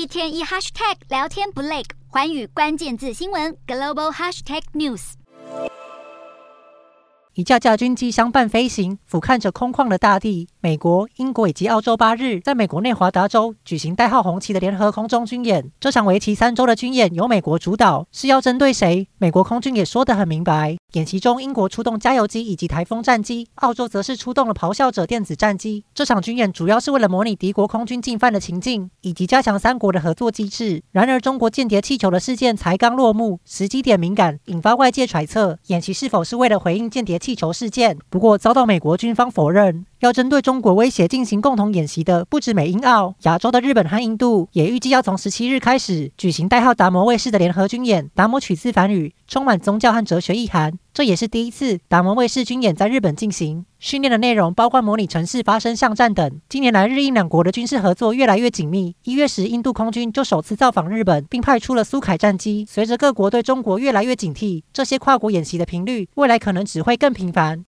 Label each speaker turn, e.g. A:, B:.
A: 一天一 hashtag 聊天不累，寰宇关键字新闻 global hashtag news。
B: 一架架军机相伴飞行，俯瞰着空旷的大地。美国、英国以及澳洲八日在美国内华达州举行代号“红旗”的联合空中军演。这场为期三周的军演由美国主导，是要针对谁？美国空军也说得很明白。演习中，英国出动加油机以及台风战机，澳洲则是出动了咆哮者电子战机。这场军演主要是为了模拟敌国空军进犯的情境，以及加强三国的合作机制。然而，中国间谍气球的事件才刚落幕，时机点敏感，引发外界揣测，演习是否是为了回应间谍气球事件？不过，遭到美国军方否认。要针对中国威胁进行共同演习的，不止美英澳，亚洲的日本和印度也预计要从十七日开始举行代号“达摩卫士”的联合军演。达摩取自梵语，充满宗教和哲学意涵。这也是第一次达摩卫士军演在日本进行。训练的内容包括模拟城市发生巷战等。近年来，日印两国的军事合作越来越紧密。一月时，印度空军就首次造访日本，并派出了苏凯战机。随着各国对中国越来越警惕，这些跨国演习的频率未来可能只会更频繁。